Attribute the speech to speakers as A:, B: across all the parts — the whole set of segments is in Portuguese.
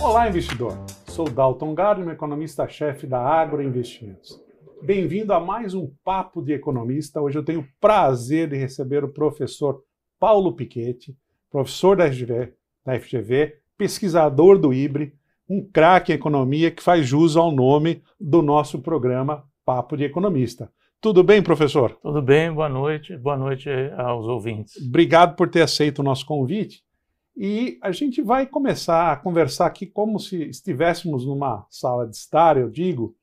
A: Olá, investidor. Sou Dalton Gardner, economista-chefe da Agroinvestimentos. Bem-vindo a mais um Papo de Economista. Hoje eu tenho o prazer de receber o professor Paulo Piquetti, professor da FGV, da FGV pesquisador do IBRE, um craque em economia que faz jus ao nome do nosso programa Papo de Economista. Tudo bem, professor?
B: Tudo bem, boa noite. Boa noite aos ouvintes.
A: Obrigado por ter aceito o nosso convite. E a gente vai começar a conversar aqui como se estivéssemos numa sala de estar, eu digo.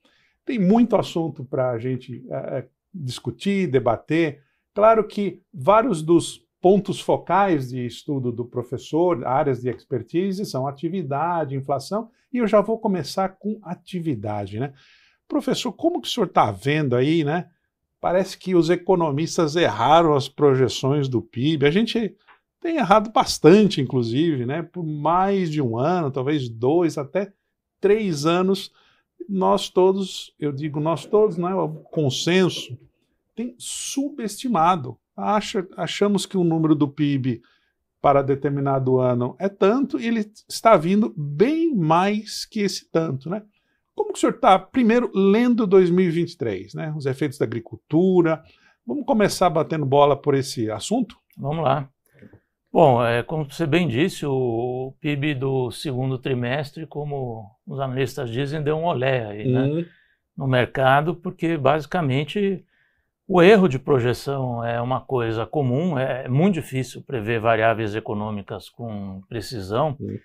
A: Tem muito assunto para a gente é, discutir, debater. Claro que vários dos pontos focais de estudo do professor, áreas de expertise, são atividade, inflação, e eu já vou começar com atividade, né? Professor, como que o senhor está vendo aí, né? Parece que os economistas erraram as projeções do PIB. A gente tem errado bastante, inclusive, né? Por mais de um ano, talvez dois, até três anos, nós todos, eu digo nós todos, né? O consenso tem subestimado. Acha, achamos que o número do PIB para determinado ano é tanto e ele está vindo bem mais que esse tanto, né? Como que o senhor está, primeiro, lendo 2023, né? Os efeitos da agricultura. Vamos começar batendo bola por esse assunto?
B: Vamos lá. Bom, é, como você bem disse, o PIB do segundo trimestre, como os analistas dizem, deu um olé aí, né, uhum. no mercado, porque basicamente o erro de projeção é uma coisa comum, é muito difícil prever variáveis econômicas com precisão. Uhum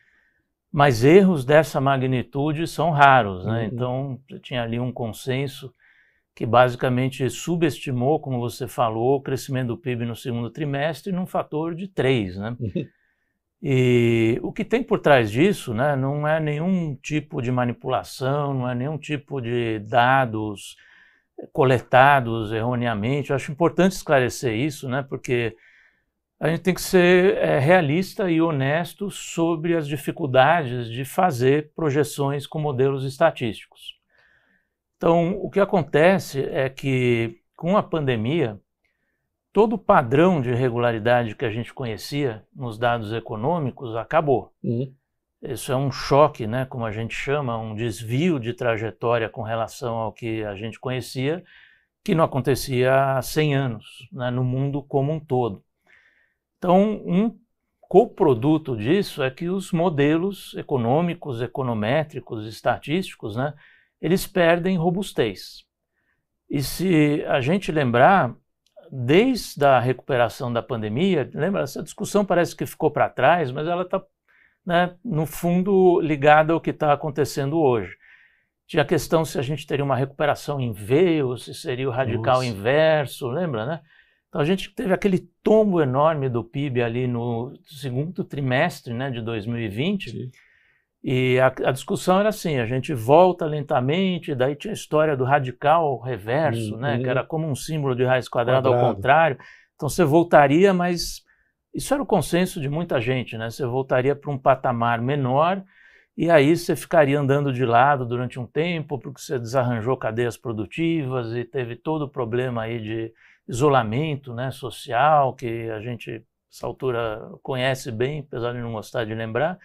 B: mas erros dessa magnitude são raros, né? Uhum. Então, tinha ali um consenso que basicamente subestimou, como você falou, o crescimento do PIB no segundo trimestre num fator de 3, né? Uhum. E o que tem por trás disso, né, não é nenhum tipo de manipulação, não é nenhum tipo de dados coletados erroneamente. Eu acho importante esclarecer isso, né, porque a gente tem que ser é, realista e honesto sobre as dificuldades de fazer projeções com modelos estatísticos. Então, o que acontece é que, com a pandemia, todo o padrão de regularidade que a gente conhecia nos dados econômicos acabou. Uhum. Isso é um choque, né, como a gente chama, um desvio de trajetória com relação ao que a gente conhecia, que não acontecia há 100 anos, né, no mundo como um todo. Então, um coproduto disso é que os modelos econômicos, econométricos, estatísticos, né, eles perdem robustez. E se a gente lembrar, desde a recuperação da pandemia, lembra, essa discussão parece que ficou para trás, mas ela está, né, no fundo, ligada ao que está acontecendo hoje. Tinha a questão se a gente teria uma recuperação em V ou se seria o radical Nossa. inverso, lembra, né? Então a gente teve aquele tombo enorme do PIB ali no segundo trimestre né, de 2020. Sim. E a, a, discussão era assim: a gente volta lentamente, daí tinha a história do radical reverso, né, que uhum. era como um símbolo de raiz quadrada Quadrado. ao contrário. Então você voltaria, mas isso era o consenso de muita gente, né? Você voltaria para um patamar menor e aí você ficaria andando de lado durante um tempo, porque você desarranjou cadeias produtivas e teve todo o problema aí de isolamento né, social, que a gente, essa altura, conhece bem, apesar de não gostar de lembrar.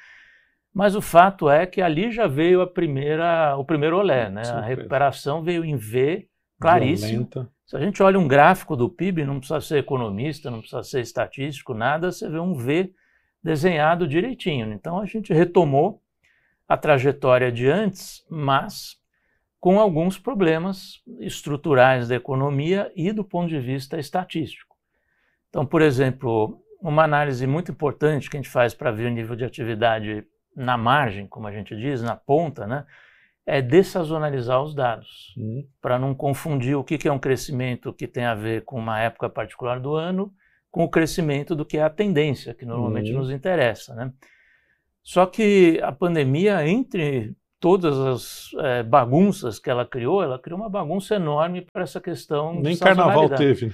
B: Mas o fato é que ali já veio a primeira, o primeiro olé, né? A recuperação veio em V, claríssimo. Se a gente olha um gráfico do PIB, não precisa ser economista, não precisa ser estatístico, nada, você vê um V desenhado direitinho. Então a gente retomou a trajetória de antes, mas com alguns problemas estruturais da economia e do ponto de vista estatístico. Então, por exemplo, uma análise muito importante que a gente faz para ver o nível de atividade na margem, como a gente diz, na ponta, né, é dessazonalizar os dados, uhum. para não confundir o que é um crescimento que tem a ver com uma época particular do ano com o crescimento do que é a tendência, que normalmente uhum. nos interessa. Né? Só que a pandemia, entre todas as é, bagunças que ela criou, ela criou uma bagunça enorme para essa questão
A: Nem carnaval teve.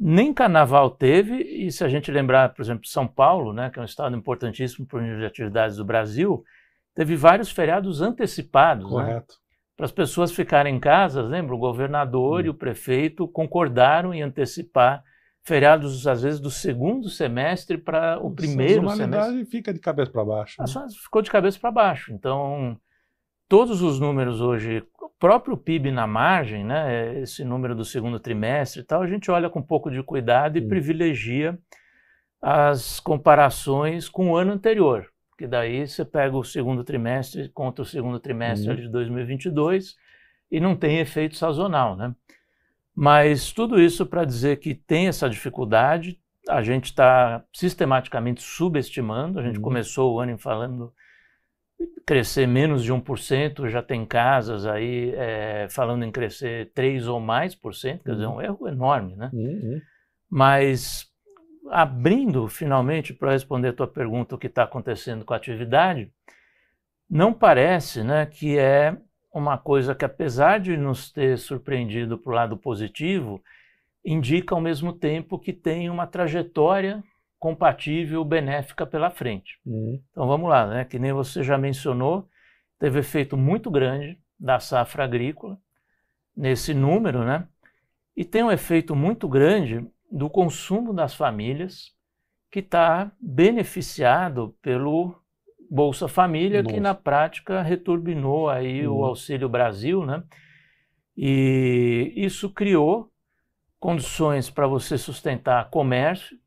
B: Nem carnaval teve, e se a gente lembrar, por exemplo, São Paulo, né, que é um estado importantíssimo para o nível de atividades do Brasil, teve vários feriados antecipados. Né, Correto. Né, para as pessoas ficarem em casa, lembra? O governador hum. e o prefeito concordaram em antecipar feriados, às vezes, do segundo semestre para o primeiro
A: a
B: semestre.
A: fica de cabeça para baixo.
B: Né? Ficou de cabeça para baixo. Então, todos os números hoje, o próprio PIB na margem, né, esse número do segundo trimestre e tal, a gente olha com um pouco de cuidado e hum. privilegia as comparações com o ano anterior. Que daí você pega o segundo trimestre contra o segundo trimestre hum. de 2022 e não tem efeito sazonal, né? Mas tudo isso para dizer que tem essa dificuldade, a gente está sistematicamente subestimando. A gente uhum. começou o ano falando crescer menos de 1%, já tem casas aí é, falando em crescer 3 ou mais por cento, quer dizer, é um uhum. erro enorme, né? Uhum. Mas abrindo finalmente para responder a tua pergunta o que está acontecendo com a atividade, não parece né, que é uma coisa que, apesar de nos ter surpreendido para o lado positivo, indica ao mesmo tempo que tem uma trajetória compatível, benéfica pela frente. Uhum. Então vamos lá, né? Que nem você já mencionou, teve efeito muito grande da safra agrícola nesse número, né? E tem um efeito muito grande do consumo das famílias que está beneficiado pelo Bolsa Família, que na prática returbinou aí uhum. o Auxílio Brasil, né? E isso criou condições para você sustentar comércio,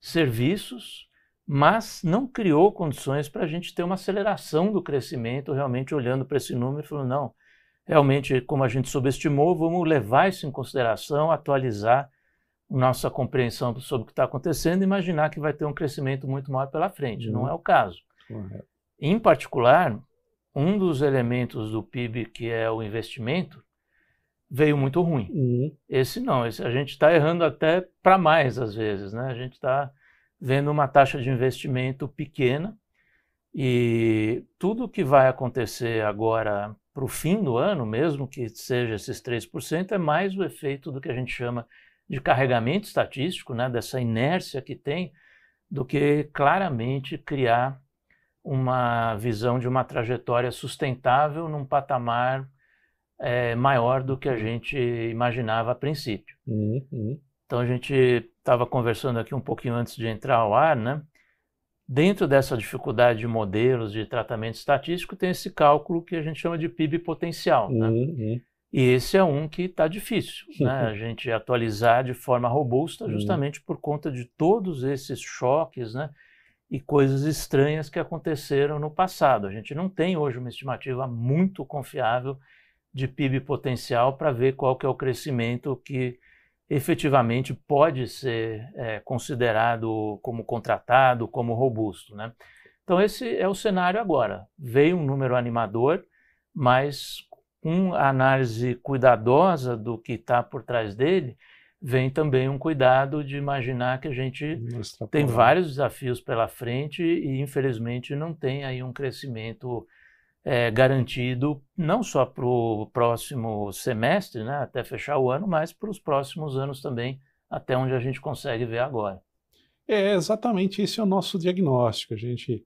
B: serviços, mas não criou condições para a gente ter uma aceleração do crescimento, realmente olhando para esse número e falando, não, realmente, como a gente subestimou, vamos levar isso em consideração, atualizar nossa compreensão sobre o que está acontecendo e imaginar que vai ter um crescimento muito maior pela frente. Uhum. Não é o caso. Correto. Em particular, um dos elementos do PIB, que é o investimento, veio muito ruim. Uhum. Esse não, esse, a gente está errando até para mais às vezes, né? A gente está vendo uma taxa de investimento pequena e tudo que vai acontecer agora para o fim do ano, mesmo que seja esses 3%, é mais o efeito do que a gente chama de carregamento estatístico, né? Dessa inércia que tem, do que claramente criar uma visão de uma trajetória sustentável num patamar é, maior do que a gente imaginava a princípio. Uhum. Então a gente estava conversando aqui um pouquinho antes de entrar ao ar, né? Dentro dessa dificuldade de modelos de tratamento estatístico tem esse cálculo que a gente chama de PIB potencial, né? Uhum. E esse é um que está difícil, né? A gente atualizar de forma robusta, uhum. justamente por conta de todos esses choques, né? e coisas estranhas que aconteceram no passado. A gente não tem hoje uma estimativa muito confiável de PIB potencial para ver qual que é o crescimento que efetivamente pode ser é, considerado como contratado, como robusto. Né? Então esse é o cenário agora. Veio um número animador, mas com a análise cuidadosa do que está por trás dele, vem também um cuidado de imaginar que a gente tem vários desafios pela frente e, infelizmente, não tem aí um crescimento é, garantido, não só para o próximo semestre, né, até fechar o ano, mas para os próximos anos também, até onde a gente consegue ver agora.
A: É, exatamente esse é o nosso diagnóstico. A gente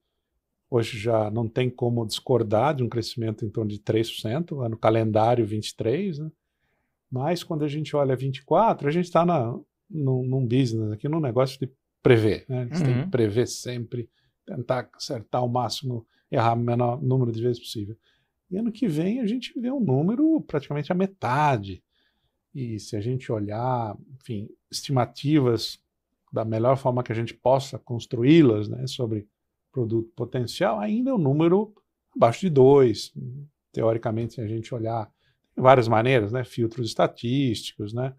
A: hoje já não tem como discordar de um crescimento em torno de 3%, ano calendário 23, né? Mas quando a gente olha 24, a gente está num, num business aqui, num negócio de prever. Né? Você uhum. tem que uhum. prever sempre, tentar acertar o máximo, errar o menor número de vezes possível. E ano que vem a gente vê um número praticamente a metade. E se a gente olhar, enfim, estimativas da melhor forma que a gente possa construí-las né, sobre produto potencial, ainda é um número abaixo de 2. Teoricamente, se a gente olhar várias maneiras, né? Filtros estatísticos, né?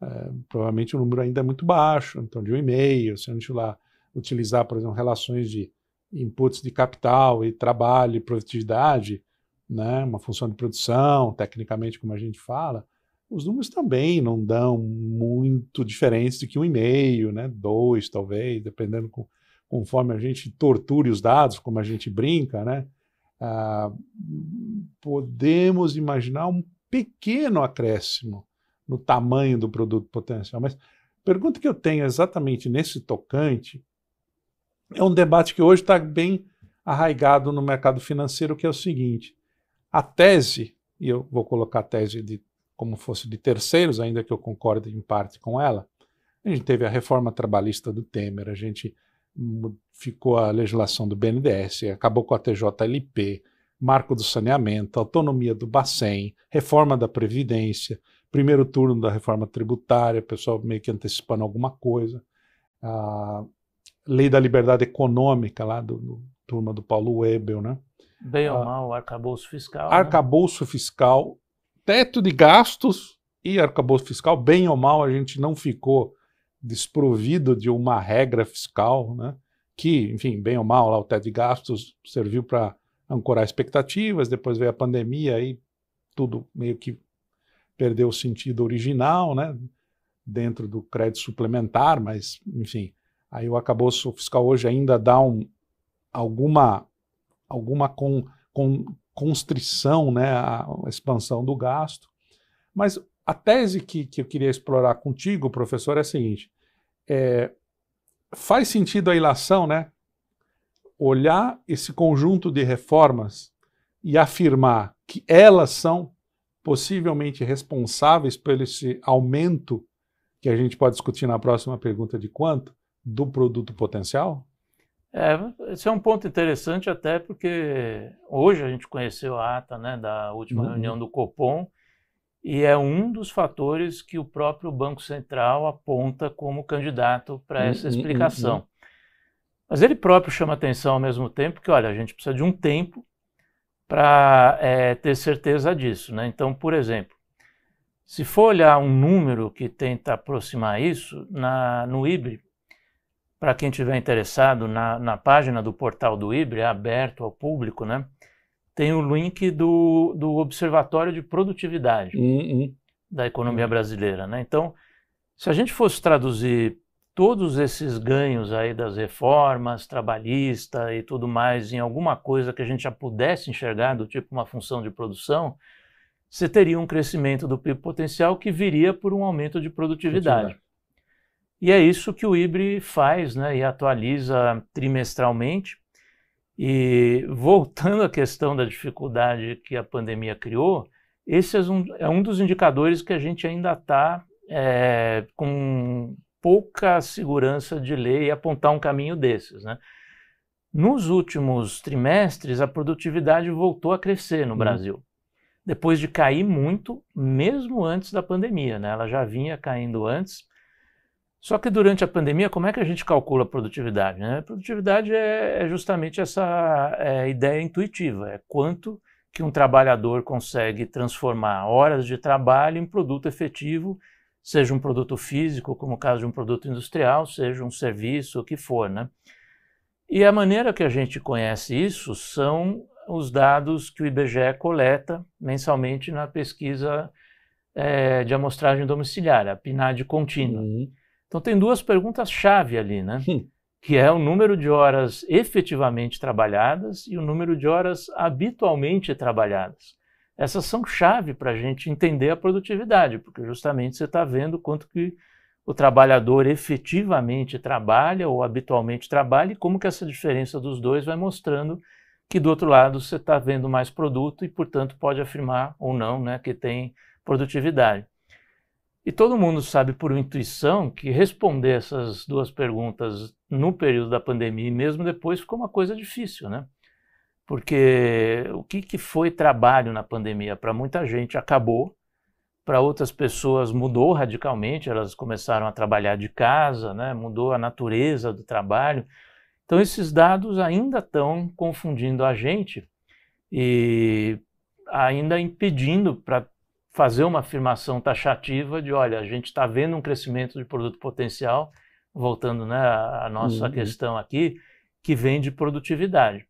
A: É, provavelmente o número ainda é muito baixo, então de um e-mail, se a gente lá utilizar, por exemplo, relações de inputs de capital e trabalho e produtividade, né? Uma função de produção, tecnicamente como a gente fala, os números também não dão muito diferentes do que um e-mail, né? Dois, talvez, dependendo com, conforme a gente torture os dados, como a gente brinca, né? Ah, podemos imaginar um pequeno acréscimo no tamanho do produto potencial. Mas a pergunta que eu tenho exatamente nesse tocante é um debate que hoje está bem arraigado no mercado financeiro, que é o seguinte: a tese, e eu vou colocar a tese de, como fosse de terceiros, ainda que eu concorde em parte com ela, A gente teve a reforma trabalhista do Temer, a gente ficou a legislação do BNDES, acabou com a TJLP, marco do saneamento, autonomia do Bacen, reforma da Previdência, primeiro turno da reforma tributária, o pessoal meio que antecipando alguma coisa, lei da liberdade econômica lá do, do turma do Paulo Webel, né?
B: Bem ou mal, arcabouço fiscal.
A: Né? Arcabouço né? fiscal, teto de gastos e arcabouço fiscal, bem ou mal, a gente não ficou desprovido de uma regra fiscal, né? Que, enfim, bem ou mal, lá o teto de gastos serviu para ancorar expectativas, depois veio a pandemia, aí tudo meio que perdeu o sentido original, né? Dentro do crédito suplementar, mas, enfim, aí o arcabouço fiscal hoje ainda dá um, alguma, alguma com, com, constrição, né? A expansão do gasto. Mas a tese que, que eu queria explorar contigo, professor, é a seguinte: é, faz sentido a ilação, né? olhar esse conjunto de reformas e afirmar que elas são possivelmente responsáveis pelo esse aumento que a gente pode discutir na próxima pergunta de quanto do produto potencial?
B: É, esse é um ponto interessante até porque hoje a gente conheceu a ata né, da última uhum. reunião do Copom e é um dos fatores que o próprio Banco Central aponta como candidato para essa uhum, explicação. Uhum. Mas ele próprio chama atenção ao mesmo tempo que, olha, a gente precisa de um tempo para é, ter certeza disso. Né? Então, por exemplo, se for olhar um número que tenta aproximar isso, na, no IBRE, para quem estiver interessado, na, na, página do portal do IBRE, é aberto ao público, né? tem o link do, do Observatório de Produtividade
A: uhum.
B: da Economia Brasileira. Né? Então, se a gente fosse traduzir todos esses ganhos aí das reformas trabalhista e tudo mais em alguma coisa que a gente já pudesse enxergar do tipo uma função de produção, você teria um crescimento do PIB potencial que viria por um aumento de produtividade. E é isso que o IBRE faz, né, e atualiza trimestralmente. E voltando à questão da dificuldade que a pandemia criou, esse é um, é um dos indicadores que a gente ainda está é, com pouca segurança de ler e apontar um caminho desses. Né? Nos últimos trimestres, a produtividade voltou a crescer no uhum. Brasil, depois de cair muito, mesmo antes da pandemia. Né? Ela já vinha caindo antes. Só que durante a pandemia, como é que a gente calcula a produtividade? Né? A produtividade é, é justamente essa é, ideia intuitiva, é quanto que um trabalhador consegue transformar horas de trabalho em produto efetivo seja um produto físico, como o caso de um produto industrial, seja um serviço, o que for, né? E a maneira que a gente conhece isso são os dados que o IBGE coleta mensalmente na pesquisa é, de amostragem domiciliar, a PNAD contínua. Uhum. Então tem duas perguntas-chave ali, né? Hum. Que é o número de horas efetivamente trabalhadas e o número de horas habitualmente trabalhadas essas são chave para a gente entender a produtividade, porque justamente você está vendo quanto que o trabalhador efetivamente trabalha ou habitualmente trabalha e como que essa diferença dos dois vai mostrando que do outro lado você está vendo mais produto e, portanto, pode afirmar ou não né, que tem produtividade. E todo mundo sabe por intuição que responder essas duas perguntas no período da pandemia e mesmo depois ficou uma coisa difícil, né? Porque o que, que foi trabalho na pandemia? Para muita gente acabou, para outras pessoas mudou radicalmente, elas começaram a trabalhar de casa, né? mudou a natureza do trabalho. Então, esses dados ainda estão confundindo a gente e ainda impedindo para fazer uma afirmação taxativa de, olha, a gente está vendo um crescimento de produto potencial, voltando né, à nossa uhum. questão aqui, que vem de produtividade.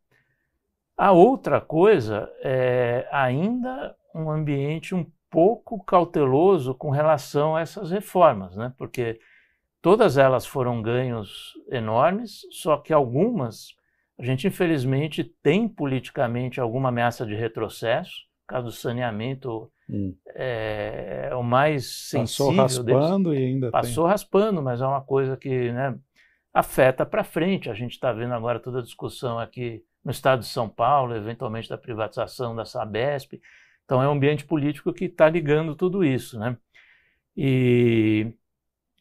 B: A outra coisa é ainda um ambiente um pouco cauteloso com relação a essas reformas, né? porque todas elas foram ganhos enormes, só que algumas a gente infelizmente tem politicamente alguma ameaça de retrocesso, caso do saneamento hum. é, é, o mais sensível.
A: Passou raspando deles. e ainda
B: Passou
A: tem.
B: raspando, mas é uma coisa que né, afeta para frente. A gente está vendo agora toda a discussão aqui no estado de São Paulo, eventualmente da privatização da Sabesp. Então é um ambiente político que está ligando tudo isso, né? E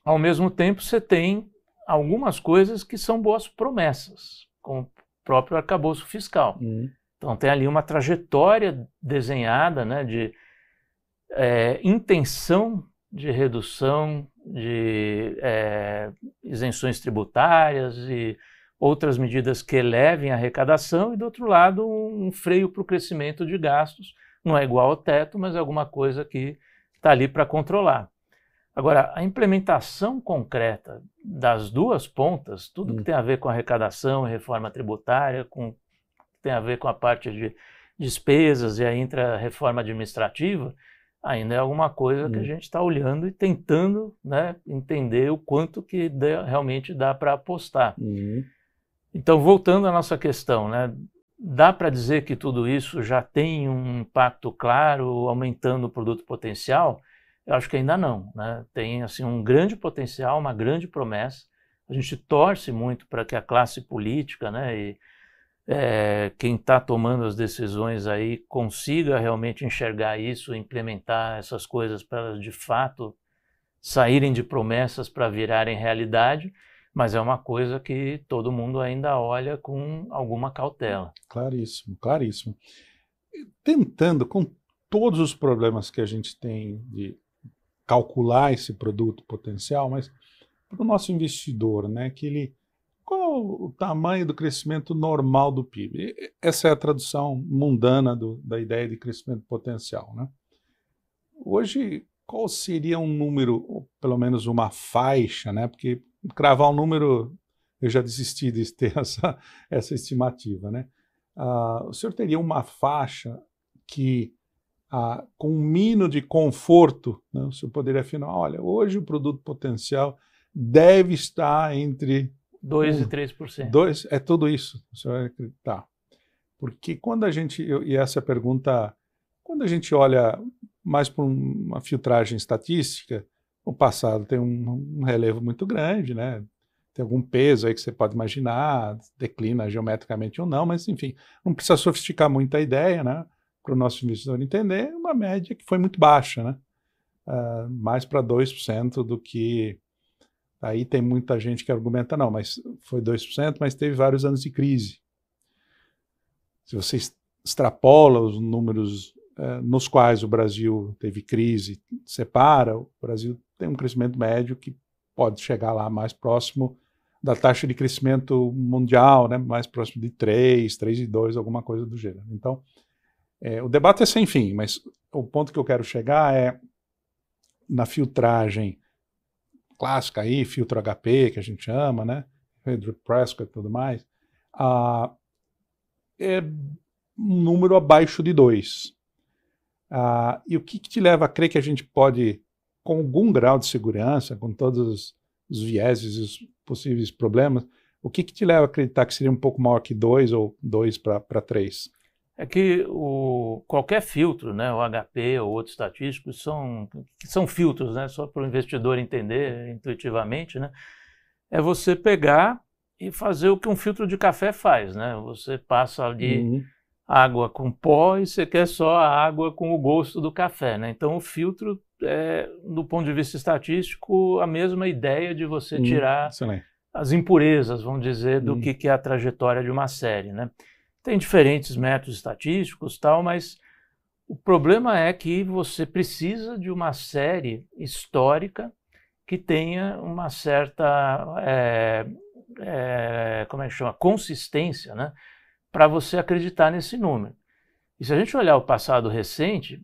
B: ao mesmo tempo, você tem algumas coisas que são boas promessas, como o próprio arcabouço fiscal. Uhum. Então, tem ali uma trajetória desenhada né, de é, intenção de redução de é, isenções tributárias e outras medidas que elevem a arrecadação, e do outro lado, um, freio para o crescimento de gastos. Não é igual ao teto, mas é alguma coisa que está ali para controlar. Agora, a implementação concreta das duas pontas, tudo hum. que tem a ver com arrecadação e reforma tributária, com tem a ver com a parte de despesas e a intra-reforma administrativa, ainda é alguma coisa que a hum. gente está olhando e tentando né, entender o quanto que dê, realmente dá para apostar. Hum. Então, voltando à nossa questão, né, dá para dizer que tudo isso já tem um impacto claro, aumentando o produto potencial? Eu acho que ainda não. Né? Tem assim um grande potencial, uma grande promessa. A gente torce muito para que a classe política né, e é, quem está tomando as decisões aí consiga realmente enxergar isso, implementar essas coisas para elas de fato saírem de promessas para virarem realidade mas é uma coisa que todo mundo ainda olha com alguma cautela.
A: Claríssimo, claríssimo. Tentando, com todos os problemas que a gente tem de calcular esse produto potencial, mas para o nosso investidor, né, que ele, qual o tamanho do crescimento normal do PIB? Essa é a tradução mundana do, da ideia de crescimento potencial. Né? Hoje, qual seria um número, ou pelo menos uma faixa, né? porque cravar um número, eu já desisti de ter essa, essa estimativa. Né? Uh, o senhor teria uma faixa que, uh, com um mínimo de conforto, né, o senhor poderia afirmar: olha, hoje o produto potencial deve estar entre.
B: 2% um, e 3%.
A: Dois, é tudo isso, o senhor vai acreditar. Porque quando a gente, eu, e essa pergunta, quando a gente olha mais para uma filtragem estatística, o passado tem um, um, relevo muito grande, né? Tem algum peso aí que você pode imaginar, declina geometricamente ou não, mas enfim, não precisa sofisticar muito a ideia, né? Para o nosso investidor entender, uma média que foi muito baixa, né? Uh, mais para 2% do que. Aí tem muita gente que argumenta, não, mas foi 2%, mas teve vários anos de crise. Se você extrapola os números uh, nos quais o Brasil teve crise, separa, o Brasil tem um crescimento médio que pode chegar lá mais próximo da taxa de crescimento mundial, né, mais próximo de 3, 3,2, alguma coisa do gênero. Então, é, o debate é sem fim, mas o ponto que eu quero chegar é na filtragem clássica aí, filtro HP, que a gente chama, né, Pedro Prescott e tudo mais, ah, é um número abaixo de 2. Ah, e o que, que te leva a crer que a gente pode com algum grau de segurança, com todos os vieses e os possíveis problemas, o que, que te leva a acreditar que seria um pouco maior que 2 ou 2 para 3?
B: É que o, qualquer filtro, né, o HP ou outros estatísticos, são, são filtros, né, só para o investidor entender intuitivamente, né, é você pegar e fazer o que um filtro de café faz. Né? Você passa ali uhum. água com pó e você quer só a água com o gosto do café. Né? Então o filtro é, do ponto de vista estatístico, a mesma ideia de você hum, tirar as impurezas, vamos dizer, do hum. que, que é a trajetória de uma série. Né? Tem diferentes métodos estatísticos, tal, mas o problema é que você precisa de uma série histórica que tenha uma certa, é, é, como é que chama, consistência, né? para você acreditar nesse número. E se a gente olhar o passado recente,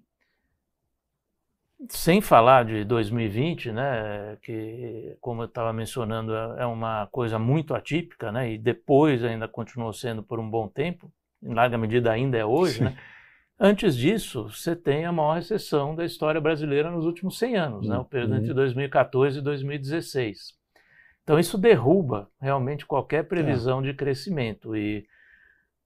B: sem falar de 2020, né, que, como eu estava mencionando, é, é uma coisa muito atípica, né, e depois ainda continuou sendo por um bom tempo, em larga medida ainda é hoje, né, Antes disso, você tem a maior recessão da história brasileira nos últimos 100 anos, né, o período entre 2014 uhum. e 2016. Então, isso derruba realmente qualquer previsão é. de crescimento. E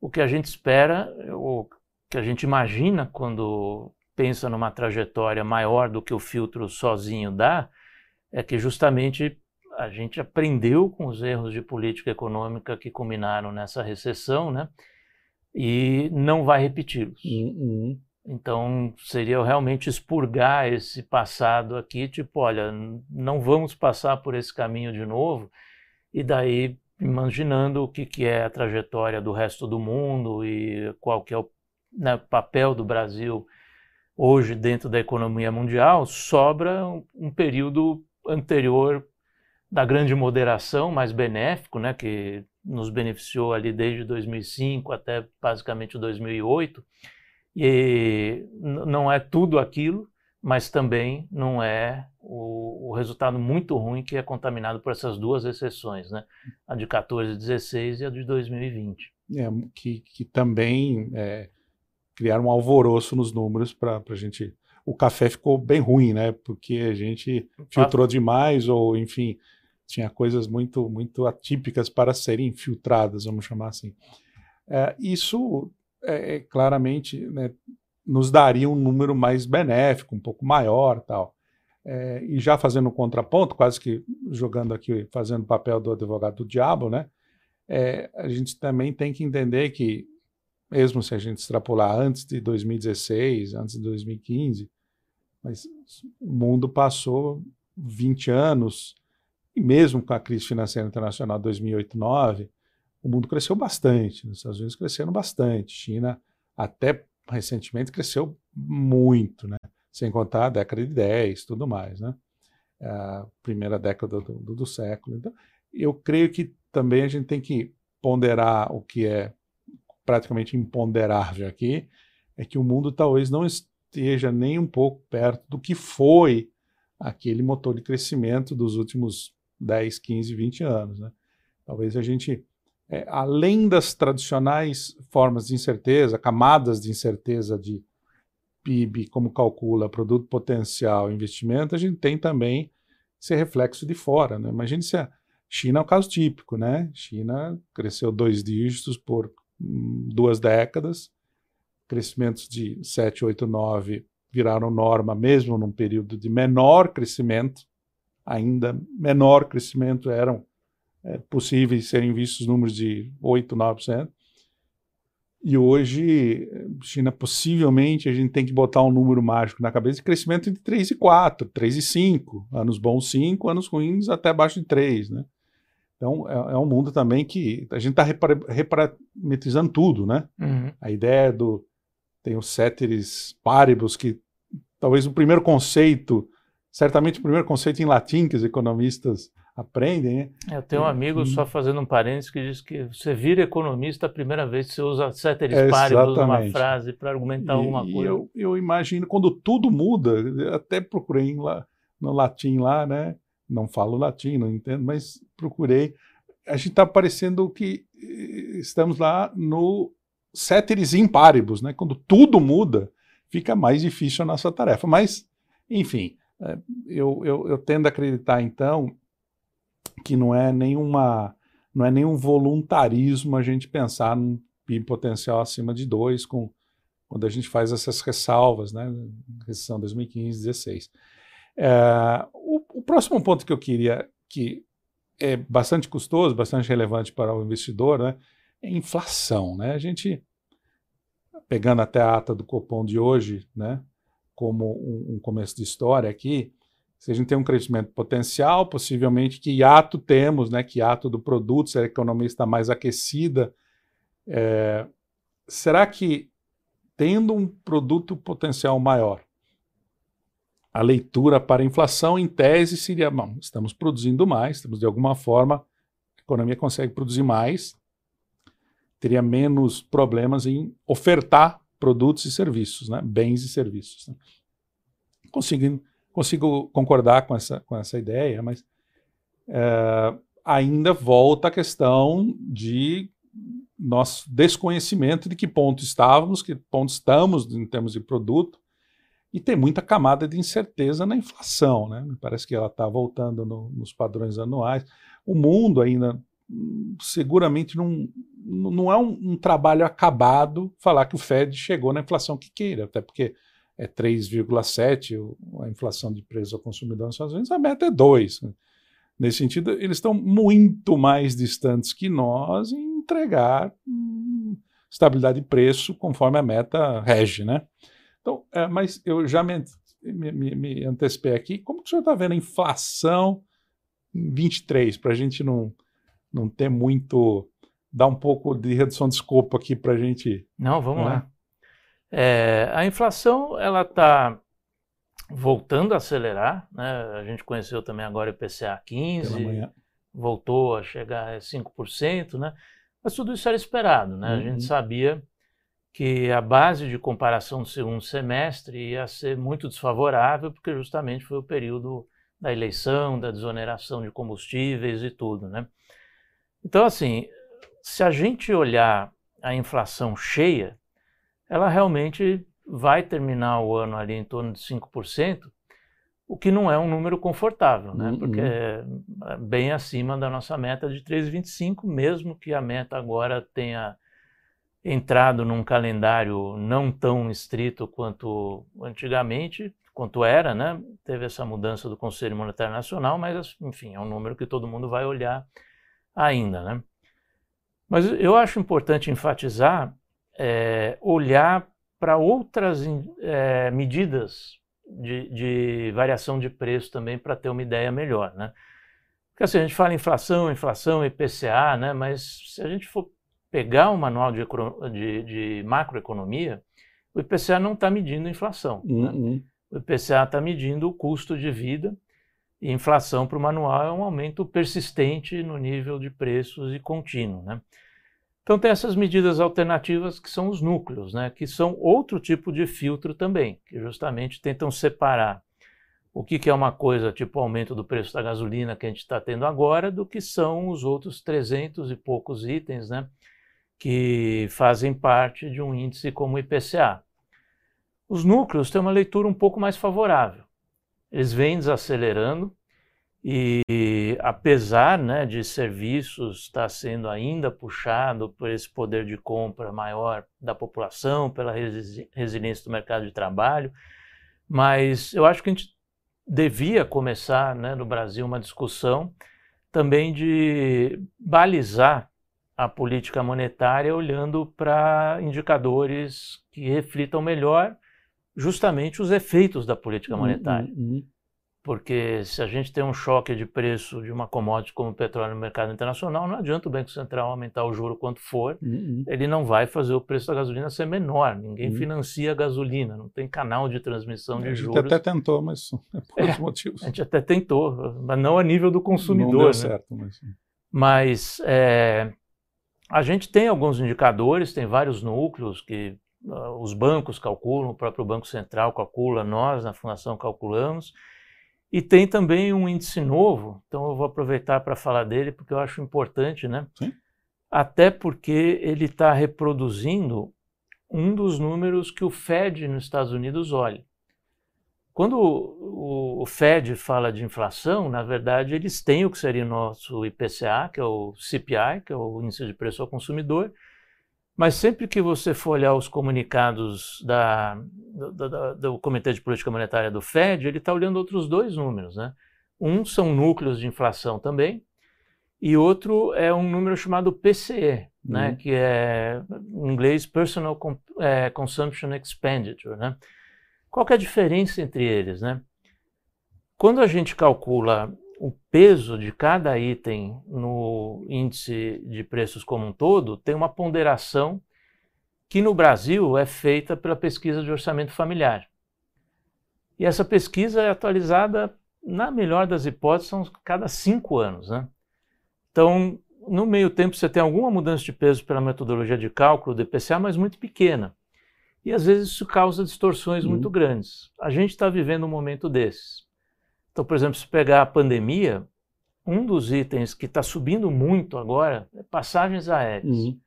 B: o que a gente espera, o que a gente imagina quando pensa numa trajetória maior do que o filtro sozinho dá, é que justamente a gente aprendeu com os erros de política econômica que culminaram nessa recessão, né? E não vai repeti-los. Uhum. Então, seria realmente expurgar esse passado aqui, tipo, olha, não vamos passar por esse caminho de novo, e daí imaginando o que, que é a trajetória do resto do mundo e qual que é o né, papel do Brasil hoje dentro da economia mundial, sobra um, período anterior da grande moderação, mais benéfico, né, que nos beneficiou ali desde 2005 até basicamente 2008, e não é tudo aquilo, mas também não é o, o, resultado muito ruim que é contaminado por essas duas exceções, né? a de 14 e 16 e a de 2020.
A: É, que, que também é, criaram um alvoroço nos números para a gente. O café ficou bem ruim, né? Porque a gente filtrou demais, ou enfim, tinha coisas muito, muito atípicas para serem filtradas, vamos chamar assim. É, isso é, é, claramente né, nos daria um número mais benéfico, um pouco maior tal. É, e já fazendo um contraponto, quase que jogando aqui, fazendo o papel do advogado do diabo, né? É, a gente também tem que entender que, mesmo se a gente extrapolar antes de 2016, antes de 2015, mas o mundo passou 20 anos, e mesmo com a crise financeira internacional de 2008 2009, o mundo cresceu bastante, os Estados Unidos cresceram bastante, China até recentemente cresceu muito, né? sem contar a década de 10 tudo mais, né? a primeira década do, do, do século. Então, eu creio que também a gente tem que ponderar o que é praticamente imponderável aqui, é que o mundo talvez não esteja nem um pouco perto do que foi aquele motor de crescimento dos últimos 10, 15, 20 anos. Né? Talvez a gente é, além das tradicionais formas de incerteza, camadas de incerteza de PIB, como calcula produto potencial investimento, a gente tem também esse reflexo de fora. Né? Imagine se a China é um caso típico, né? China cresceu dois dígitos por duas décadas, crescimentos de 7, 8, 9 viraram norma mesmo num período de menor crescimento, ainda menor crescimento eram é, possíveis serem vistos números de 8, 9%. E hoje, China, possivelmente, a gente tem que botar um número mágico na cabeça de crescimento entre 3 e 4, 3 e 5. Anos bons 5, anos ruins até abaixo de 3, né? Então, é, é um mundo também que a gente está reparametrizando tudo, né? Uhum. A ideia do... Tem os ceteris paribus, que talvez o primeiro conceito, certamente o primeiro conceito em latim que os economistas aprendem. Né?
B: Eu tenho um amigo, só fazendo um parênteses, que diz que você vira economista a primeira vez que você usa ceteris é, paribus numa frase para argumentar e, alguma coisa.
A: Eu, eu, imagino, quando tudo muda, até procurei lá, no latim lá, né? Não falo latim, não entendo, mas procurei. A gente está parecendo que eh, estamos lá no ceteris paribus, né? Quando tudo muda, fica mais difícil a nossa tarefa. Mas, enfim, eh, eu, eu, eu tendo a acreditar, então, que não é nenhuma não é nenhum voluntarismo a gente pensar num PIB potencial acima de 2 com quando a gente faz essas ressalvas, né, recessão 2015, 16. É, próximo ponto que eu queria, que é bastante custoso, bastante relevante para o investidor, né, é inflação. Né? A gente, pegando até a ata do Copom de hoje, né, como um, um começo de história aqui, se a gente tem um crescimento potencial, possivelmente que hiato temos, né, que hiato do produto, se a economia está mais aquecida, é, será que tendo um produto potencial maior, a leitura para a inflação, em tese, seria, bom, estamos produzindo mais, estamos de alguma forma, a economia consegue produzir mais, teria menos problemas em ofertar produtos e serviços, né, bens e serviços. Né, conseguindo consigo concordar com essa, com essa ideia, mas é, ainda volta a questão de nosso desconhecimento de que ponto estávamos, que ponto estamos em termos de produto, e tem muita camada de incerteza na inflação. Né? Parece que ela está voltando no, nos padrões anuais. O mundo ainda seguramente não, não é um, um, trabalho acabado falar que o Fed chegou na inflação que queira, até porque é 3,7% a inflação de preços ao consumidor nos Estados Unidos, a meta é 2%. Nesse sentido, eles estão muito mais distantes que nós em entregar hum, estabilidade de preço conforme a meta rege, né? Então, é, mas eu já me, me, me, antecipei aqui. Como que o senhor está vendo a inflação em 23, para a gente não, não ter muito. dar um pouco de redução de escopo aqui para a gente.
B: Não, vamos né? lá. É, a inflação ela está voltando a acelerar, né? A gente conheceu também agora o IPCA 15, voltou a chegar a 5%, né? Mas tudo isso era esperado, né? Uhum. A gente uhum. sabia que a base de comparação do segundo semestre ia ser muito desfavorável, porque justamente foi o período da eleição, da desoneração de combustíveis e tudo, né? Então, assim, se a gente olhar a inflação cheia, ela realmente vai terminar o ano ali em torno de 5%, o que não é um número confortável, né? Uhum. Porque é bem acima da nossa meta de 3,25, mesmo que a meta agora tenha entrado num calendário não tão estrito quanto antigamente, quanto era, né? Teve essa mudança do Conselho Monetário Nacional, mas enfim, é um número que todo mundo vai olhar ainda, né? Mas eu acho importante enfatizar, é, olhar para outras é, medidas de, de, variação de preço também para ter uma ideia melhor, né? Porque assim, a gente fala inflação, inflação, IPCA, né? Mas se a gente for pegar o manual de, de, de macroeconomia, o IPCA não está medindo inflação. Né? Uhum. O IPCA está medindo o custo de vida e inflação para o manual é um aumento persistente no nível de preços e contínuo, né? Então tem essas medidas alternativas que são os núcleos, né, que são outro tipo de filtro também, que justamente tentam separar o que, que é uma coisa tipo o aumento do preço da gasolina que a gente está tendo agora do que são os outros 300 e poucos itens né, que fazem parte de um índice como o IPCA. Os núcleos têm uma leitura um pouco mais favorável. Eles vêm desacelerando, e apesar né, de serviços estar sendo ainda puxado por esse poder de compra maior da população, pela resi resiliência do mercado de trabalho, mas eu acho que a gente devia começar né, no Brasil uma discussão também de balizar a política monetária olhando para indicadores que reflitam melhor justamente os efeitos da política uhum, monetária. Uhum, uhum porque se a gente tem um choque de preço de uma commodity como o petróleo no mercado internacional, não adianta o Banco Central aumentar o juro quanto for, uhum. ele não vai fazer o preço da gasolina ser menor. Ninguém uhum. financia a gasolina, não tem canal de transmissão de juros.
A: A gente até tentou, mas é por outros é, motivos.
B: A gente até tentou, mas não a nível do consumidor. Não
A: deu
B: né?
A: certo, mas...
B: Mas é, a gente tem alguns indicadores, tem vários núcleos que uh, os bancos calculam, o próprio Banco Central calcula, nós na Fundação calculamos, e tem também um índice novo, então eu vou aproveitar para falar dele porque eu acho importante, né? Sim. Até porque ele está reproduzindo um dos números que o Fed nos Estados Unidos olha. Quando o, o, Fed fala de inflação, na verdade eles têm o que seria o nosso IPCA, que é o CPI, que é o Índice de Preço ao Consumidor, mas sempre que você for olhar os comunicados da, do, do, do, Comitê de Política Monetária do Fed, ele está olhando outros dois números. Né? Um são núcleos de inflação também, e outro é um número chamado PCE, né? uhum. né? que é, em inglês, Personal é, Consumption Expenditure. Né? Qual é a diferença entre eles? Né? Quando a gente calcula o peso de cada item no índice de preços como um todo tem uma ponderação que no Brasil é feita pela pesquisa de orçamento familiar. E essa pesquisa é atualizada, na melhor das hipóteses, a cada cinco anos. Né? Então, no meio tempo, você tem alguma mudança de peso pela metodologia de cálculo do IPCA, mas muito pequena. E às vezes isso causa distorções uhum. muito grandes. A gente está vivendo um momento desses. Então, por exemplo, se pegar a pandemia, um dos itens que está subindo muito agora é passagens aéreas. Uhum.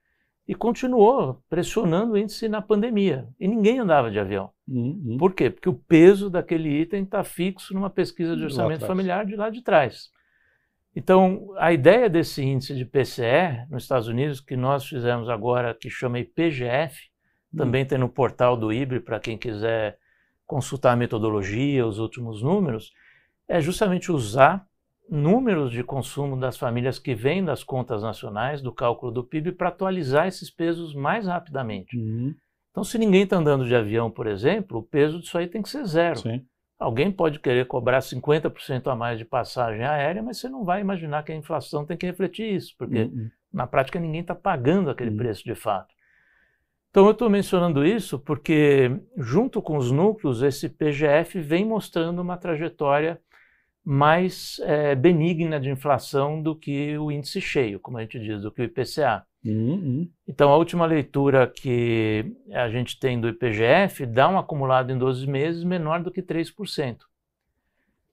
B: E continuou pressionando o índice na pandemia. E ninguém andava de avião. Uhum. Por quê? Porque o peso daquele item está fixo numa pesquisa de orçamento familiar de lá de trás. Então, a ideia desse índice de PCE nos Estados Unidos, que nós fizemos agora, que chama IPGF. Também tem no portal do IBRE para quem quiser consultar a metodologia, os últimos números, é justamente usar números de consumo das famílias que vêm das contas nacionais, do cálculo do PIB, para atualizar esses pesos mais rapidamente. Uhum. Então, se ninguém está andando de avião, por exemplo, o peso disso aí tem que ser zero.
A: Sim.
B: Alguém pode querer cobrar 50% a mais de passagem aérea, mas você não vai imaginar que a inflação tem que refletir isso, porque uhum. na prática ninguém está pagando aquele uhum. preço de fato. Então eu estou mencionando isso porque, junto com os núcleos, esse PGF vem mostrando uma trajetória mais é, benigna de inflação do que o índice cheio, como a gente diz, do que o IPCA. Uhum. Então, a última leitura que a gente tem do IPGF dá um acumulado em 12 meses menor do que 3%.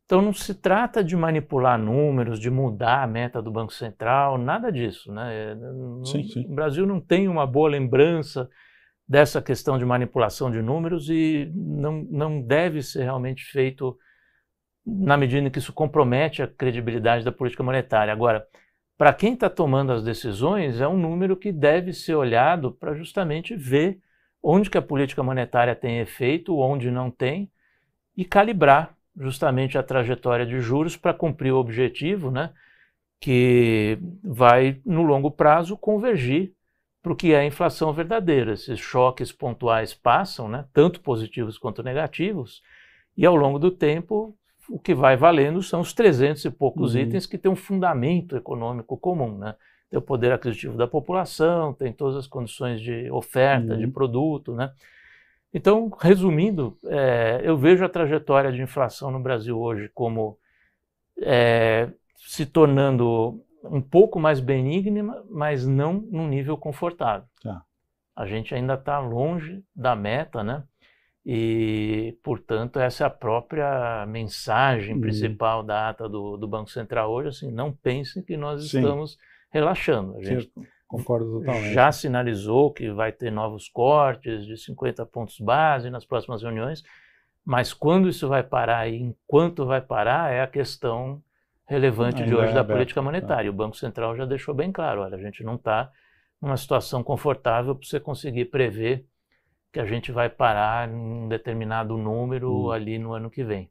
B: Então, não se trata de manipular números, de mudar a meta do Banco Central, nada disso. Né?
A: Sim, sim.
B: O Brasil não tem uma boa lembrança dessa questão de manipulação de números e não, não deve ser realmente feito na medida em que isso compromete a credibilidade da política monetária. Agora, para quem está tomando as decisões, é um número que deve ser olhado para justamente ver onde que a política monetária tem efeito, onde não tem, e calibrar justamente a trajetória de juros para cumprir o objetivo, né, que vai, no longo prazo, convergir para o que é a inflação verdadeira. Esses choques pontuais passam, né, tanto positivos quanto negativos, e ao longo do tempo o que vai valendo são os 300 e poucos uhum. itens que têm um fundamento econômico comum, né? Tem o poder aquisitivo da população, tem todas as condições de oferta uhum. de produto, né? Então, resumindo, é, eu vejo a trajetória de inflação no Brasil hoje como é, se tornando um pouco mais benigna, mas não num nível confortável.
A: Tá.
B: A gente ainda está longe da meta, né? E, portanto, essa é a própria mensagem uhum. principal da ata do, do, Banco Central hoje, assim, não pensem que nós Sim. estamos relaxando. A gente
A: Sim, concordo totalmente.
B: já sinalizou que vai ter novos cortes de 50 pontos base nas próximas reuniões, mas quando isso vai parar e enquanto vai parar é a questão relevante de hoje é da política tá. monetária. Tá. O Banco Central já deixou bem claro, olha, a gente não está numa situação confortável para você conseguir prever que a gente vai parar em um determinado número hum. ali no ano que vem.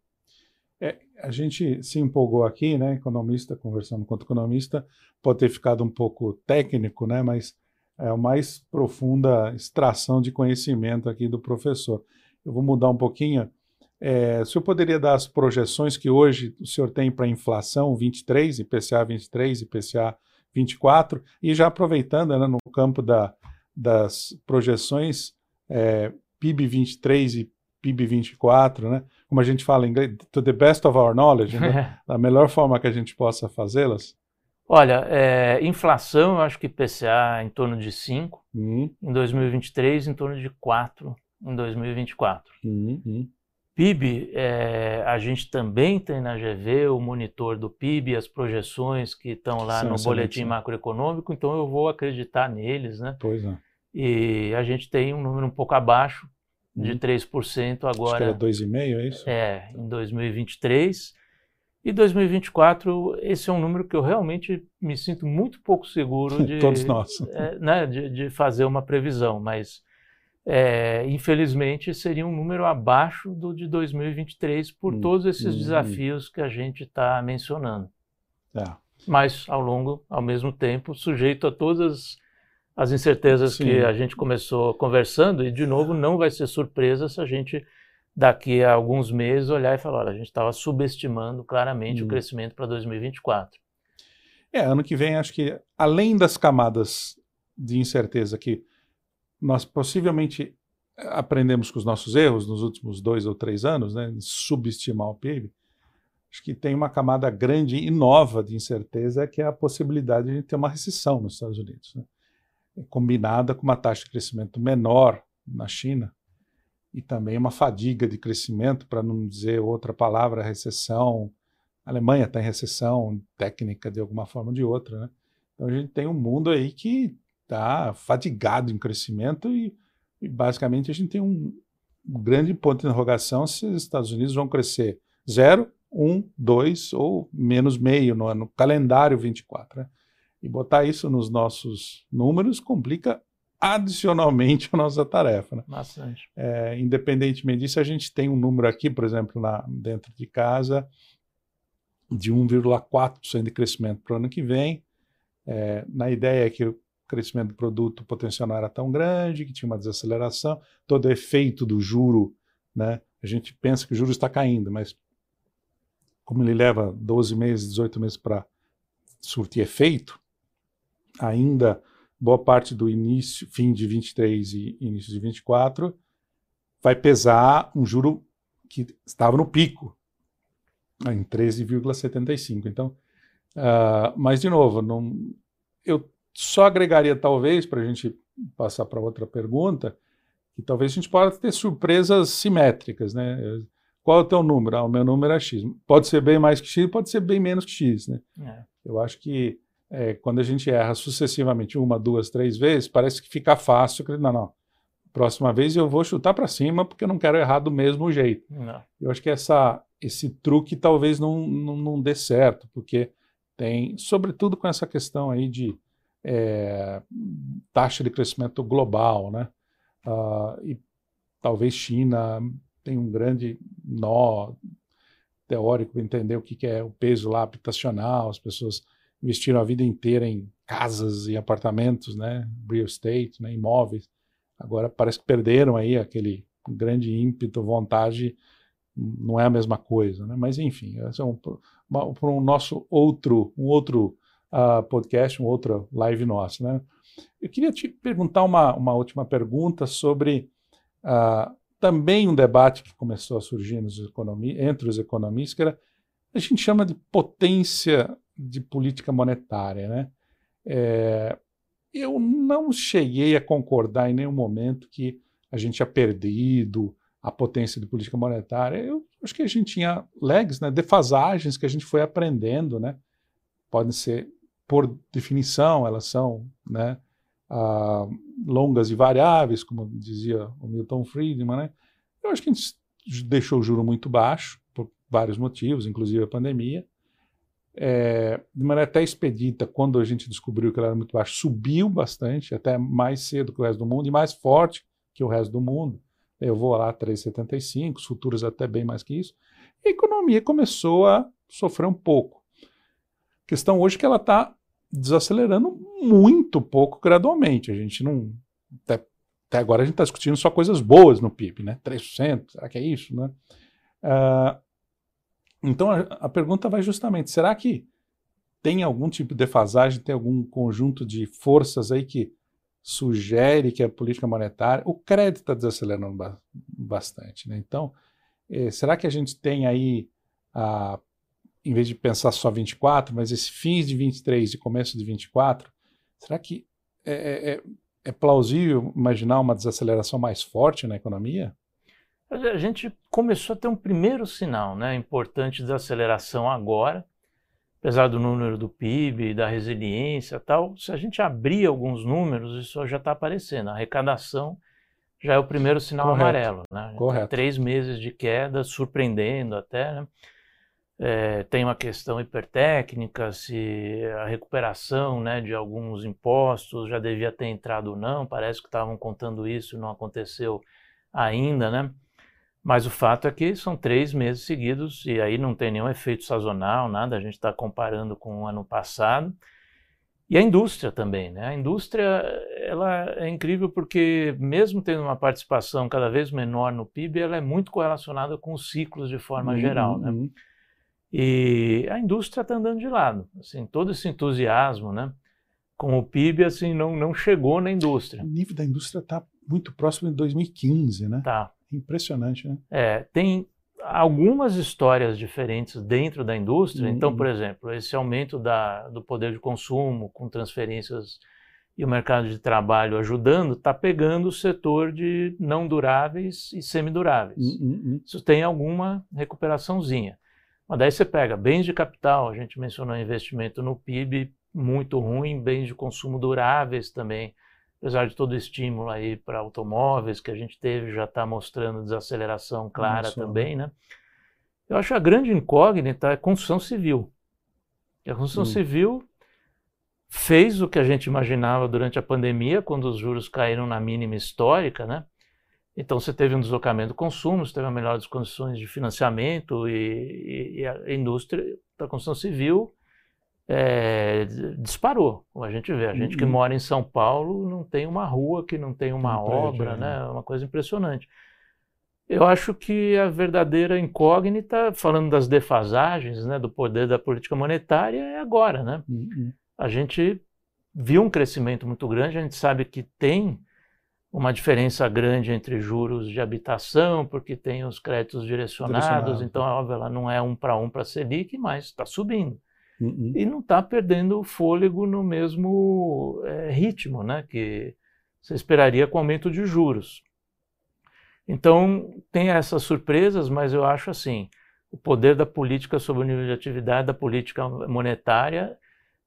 A: É, a gente se empolgou aqui, né, economista, conversando com outro economista, pode ter ficado um pouco técnico, né, mas é a mais profunda extração de conhecimento aqui do professor. Eu vou mudar um pouquinho. É, o senhor poderia dar as projeções que hoje o senhor tem para a inflação 23, IPCA 23, IPCA 24, e já aproveitando né, no campo da, das projeções, é, PIB 23 e PIB 24, né? Como a gente fala em inglês, to the best of our knowledge, né? da melhor forma que a gente possa fazê-las?
B: Olha, é, inflação, eu acho que PCA em torno de 5,
A: uhum.
B: em 2023 em torno de 4, em 2024.
A: Uhum.
B: PIB, é, a gente também tem na GV o monitor do PIB, as projeções que estão lá Sim, no boletim macroeconômico, então eu vou acreditar neles, né?
A: Pois é.
B: E a gente tem um número um pouco abaixo de 3% uhum. agora.
A: Acho que era 2,5%, é isso?
B: É, em 2023. E 2024, esse é um número que eu realmente me sinto muito pouco seguro de,
A: Todos nós.
B: É, né, de, de, fazer uma previsão, mas é, infelizmente seria um número abaixo do de 2023 por hum, todos esses hum, desafios que a gente está mencionando.
A: É.
B: Mas ao longo, ao mesmo tempo, sujeito a todas as incertezas Sim. que a gente começou conversando, e de novo não vai ser surpresa se a gente daqui a alguns meses olhar e falar, olha, a gente estava subestimando claramente hum. o crescimento para 2024.
A: É, ano que vem acho que além das camadas de incerteza que nós possivelmente aprendemos com os nossos erros nos últimos dois ou três anos, né, subestimar o PIB, acho que tem uma camada grande e nova de incerteza que é a possibilidade de ter uma recessão nos Estados Unidos. Né? combinada com uma taxa de crescimento menor na China e também uma fadiga de crescimento, para não dizer outra palavra, recessão. A Alemanha está em recessão técnica de alguma forma ou de outra. Né? Então a gente tem um mundo aí que está fadigado em crescimento e, e, basicamente a gente tem um, grande ponto de interrogação se os Estados Unidos vão crescer zero, um, dois ou menos meio no ano calendário 24. Né? E botar isso nos nossos números complica adicionalmente a nossa tarefa. Né?
B: Bastante.
A: É, independentemente disso, a gente tem um número aqui, por exemplo, na, dentro de casa, de 1,4% de crescimento para o ano que vem. É, na ideia que crescimento do produto potencial não era tão grande, que tinha uma desaceleração, todo o efeito do juro, né? A gente pensa que o juro está caindo, mas como ele leva 12 meses, 18 meses para surtir efeito, ainda boa parte do início, fim de 23 e início de 24 vai pesar um juro que estava no pico, em 13,75. Então, uh, mas de novo, não, eu só agregaria talvez para a gente passar para outra pergunta, que talvez a gente possa ter surpresas simétricas, né? Qual é o teu número? Ah, o meu número é X. Pode ser bem mais que X, pode ser bem menos que X, né? É. Eu acho que é, quando a gente erra sucessivamente uma, duas, três vezes, parece que fica fácil. Não, não. Próxima vez eu vou chutar para cima porque eu não quero errar do mesmo jeito. Não. Eu acho que essa, esse truque talvez não, não, não, dê certo, porque tem, sobretudo com essa questão aí de é, taxa de crescimento global, né? Uh, e talvez China tem um grande nó teórico para entender o que, que é o peso lá habitacional, as pessoas investiram a vida inteira em casas e apartamentos, né, real estate, né, imóveis. Agora parece que perderam aí aquele grande ímpeto, vontade, não é a mesma coisa, né? Mas enfim, esse é um, para um nosso outro, um outro podcast, um outro live nosso, né? Eu queria te perguntar uma, uma última pergunta sobre uh, também um debate que começou a surgir economi entre os economistas, que era, a gente chama de potência de política monetária. Né? É, eu não cheguei a concordar em nenhum momento que a gente tinha perdido a potência de política monetária. Eu acho que a gente tinha lags, né, defasagens que a gente foi aprendendo, né? Podem ser, por definição, elas são né, ah, longas e variáveis, como dizia o Milton Friedman. Né? Eu acho que a gente deixou o juro muito baixo, por vários motivos, inclusive a pandemia é, de maneira até expedita, quando a gente descobriu que ela era muito baixa, subiu bastante, até mais cedo que o resto do mundo e mais forte que o resto do mundo. Eu vou lá 3,75, os futuros até bem mais que isso. E a economia começou a sofrer um pouco. A questão hoje é que ela está desacelerando muito pouco gradualmente. A gente não. Até, até agora a gente está discutindo só coisas boas no PIB, né? 3%, será que é isso, né? Uh, então a, a pergunta vai justamente: será que tem algum tipo de defasagem, tem algum conjunto de forças aí que sugere que a política monetária, o crédito está desacelerando ba bastante, né? Então, eh, será que a gente tem aí, a, em vez de pensar só 24, mas esse fins de 23 e começo de 24, será que é, é, é, é plausível imaginar uma desaceleração mais forte na economia?
B: A gente começou a ter um primeiro sinal né, importante de aceleração agora, apesar do número do PIB, da resiliência tal. Se a gente abrir alguns números, isso já está aparecendo. A arrecadação já é o primeiro sinal Correto. amarelo. Né?
A: Correto.
B: Três meses de queda, surpreendendo até. Né? É, tem uma questão hipertécnica, se a recuperação né, de alguns impostos já devia ter entrado ou não. Parece que estavam contando isso, não aconteceu ainda, né? Mas o fato é que são três meses seguidos e aí não tem nenhum efeito sazonal, nada. A gente está comparando com o ano passado. E a indústria também, né? A indústria, ela é incrível porque mesmo tendo uma participação cada vez menor no PIB, ela é muito correlacionada com os ciclos de forma uhum, geral, né? Uhum. E a indústria está andando de lado, assim, todo esse entusiasmo, né? Com o PIB, assim, não, não chegou na indústria.
A: O nível da indústria está muito próximo de 2015, né?
B: Tá.
A: Impressionante, né?
B: É, tem algumas histórias diferentes dentro da indústria. Uhum. Então, por exemplo, esse aumento da, do poder de consumo com transferências e o mercado de trabalho ajudando, está pegando o setor de não duráveis e semiduráveis. Uhum, uhum. Isso tem alguma recuperaçãozinha. Mas daí você pega bens de capital, a gente mencionou investimento no PIB muito ruim, bens de consumo duráveis também apesar de todo o estímulo aí para automóveis que a gente teve, já está mostrando desaceleração clara Isso, também, né? Eu acho a grande incógnita é a construção civil. E a construção hum. civil fez o que a gente imaginava durante a pandemia, quando os juros caíram na mínima histórica, né? Então você teve um deslocamento do consumo, você teve a melhor das condições de financiamento e, e, e a indústria da construção civil é, disparou, como a gente vê. A gente que
A: Uhum.
B: mora em São Paulo não tem uma rua que não tem uma
A: Um
B: obra,
A: é.
B: né? É uma coisa impressionante. Eu acho que a verdadeira incógnita, falando das defasagens, né, do poder da política monetária, é agora, né?
A: Uhum.
B: A gente viu um crescimento muito grande, a gente sabe que tem uma diferença grande entre juros de habitação, porque tem os créditos direcionados,
A: Direcionado.
B: então, óbvio, ela não é um para um para a Selic, mas está subindo
A: Uhum.
B: e não está perdendo o fôlego no mesmo eh, ritmo né, que você esperaria com o aumento de juros. Então, tem essas surpresas, mas eu acho assim, o poder da política sobre o nível de atividade da política monetária,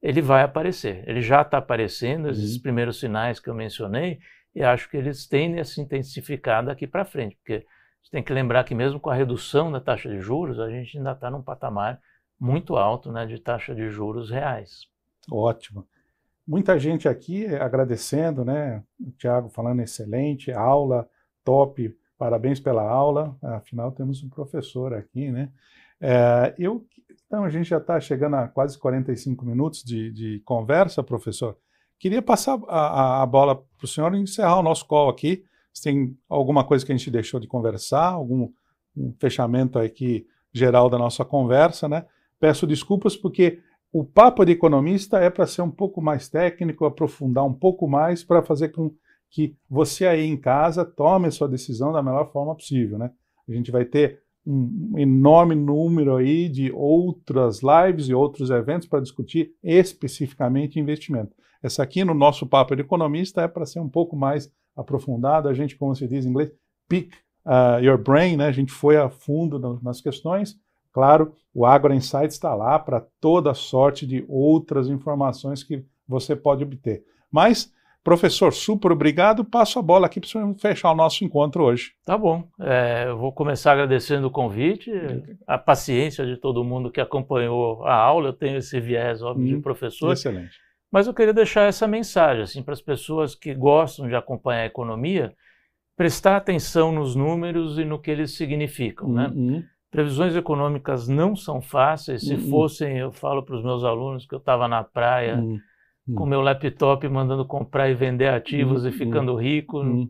B: ele vai aparecer. Ele já está aparecendo, esses
A: Uhum.
B: primeiros sinais que eu mencionei, e acho que eles tendem a se intensificar daqui para frente, porque você tem que lembrar que mesmo com a redução da taxa de juros, a gente ainda está num patamar muito alto né, de taxa de juros reais.
A: Ótimo. Muita gente aqui agradecendo, né? O Tiago falando excelente, aula top, parabéns pela aula. Afinal, temos um professor aqui, né? É, eu, então, a gente já está chegando a quase 45 minutos de, de conversa, professor. Queria passar a, a- bola para o senhor e encerrar o nosso call aqui. Se tem alguma coisa que a gente deixou de conversar, algum um fechamento aqui geral da nossa conversa, né? Peço desculpas porque o papo de economista é para ser um pouco mais técnico, aprofundar um pouco mais para fazer com que você aí em casa tome a sua decisão da melhor forma possível, né? A gente vai ter um enorme número aí de outras lives e outros eventos para discutir especificamente investimento. Essa aqui no nosso papo de economista é para ser um pouco mais aprofundado, a gente, como se diz em inglês, pick uh, your brain, né? A gente foi a fundo no- nas questões. Claro, o Agro Insights está lá para toda sorte de outras informações que você pode obter. Mas, professor, super obrigado. Passo a bola aqui para fechar o nosso encontro hoje.
B: Tá bom. É, eu vou começar agradecendo o convite, a paciência de todo mundo que acompanhou a aula. Eu tenho esse viés, óbvio, de
A: Hum,
B: professor.
A: Excelente.
B: Mas eu queria deixar essa mensagem assim, para as pessoas que gostam de acompanhar a economia, prestar atenção nos números e no que eles significam. Né?
A: Uhum.
B: Previsões econômicas não são fáceis. Se
A: Uhum.
B: fossem, eu falo para os meus alunos que eu estava na praia
A: Uhum.
B: com meu laptop mandando comprar e vender ativos
A: Uhum.
B: e ficando rico,
A: Uhum.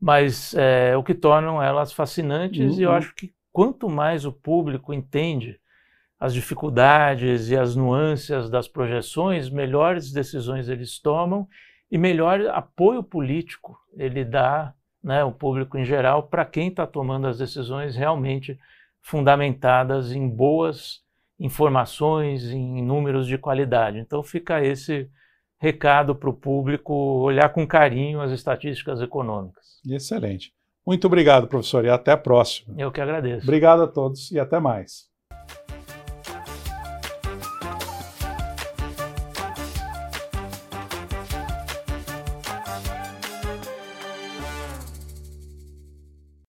B: mas é, o que tornam elas fascinantes e eu
A: Uhum.
B: acho que quanto mais o público entende as dificuldades e as nuances das projeções, melhores decisões eles tomam e melhor apoio político ele dá, né, o público em geral, para quem está tomando as decisões realmente fundamentadas em boas informações, em números de qualidade. Então fica esse recado para o público olhar com carinho as estatísticas econômicas.
A: Excelente. Muito obrigado, professor, e até a próxima.
B: Eu que agradeço.
A: Obrigado a todos e até mais.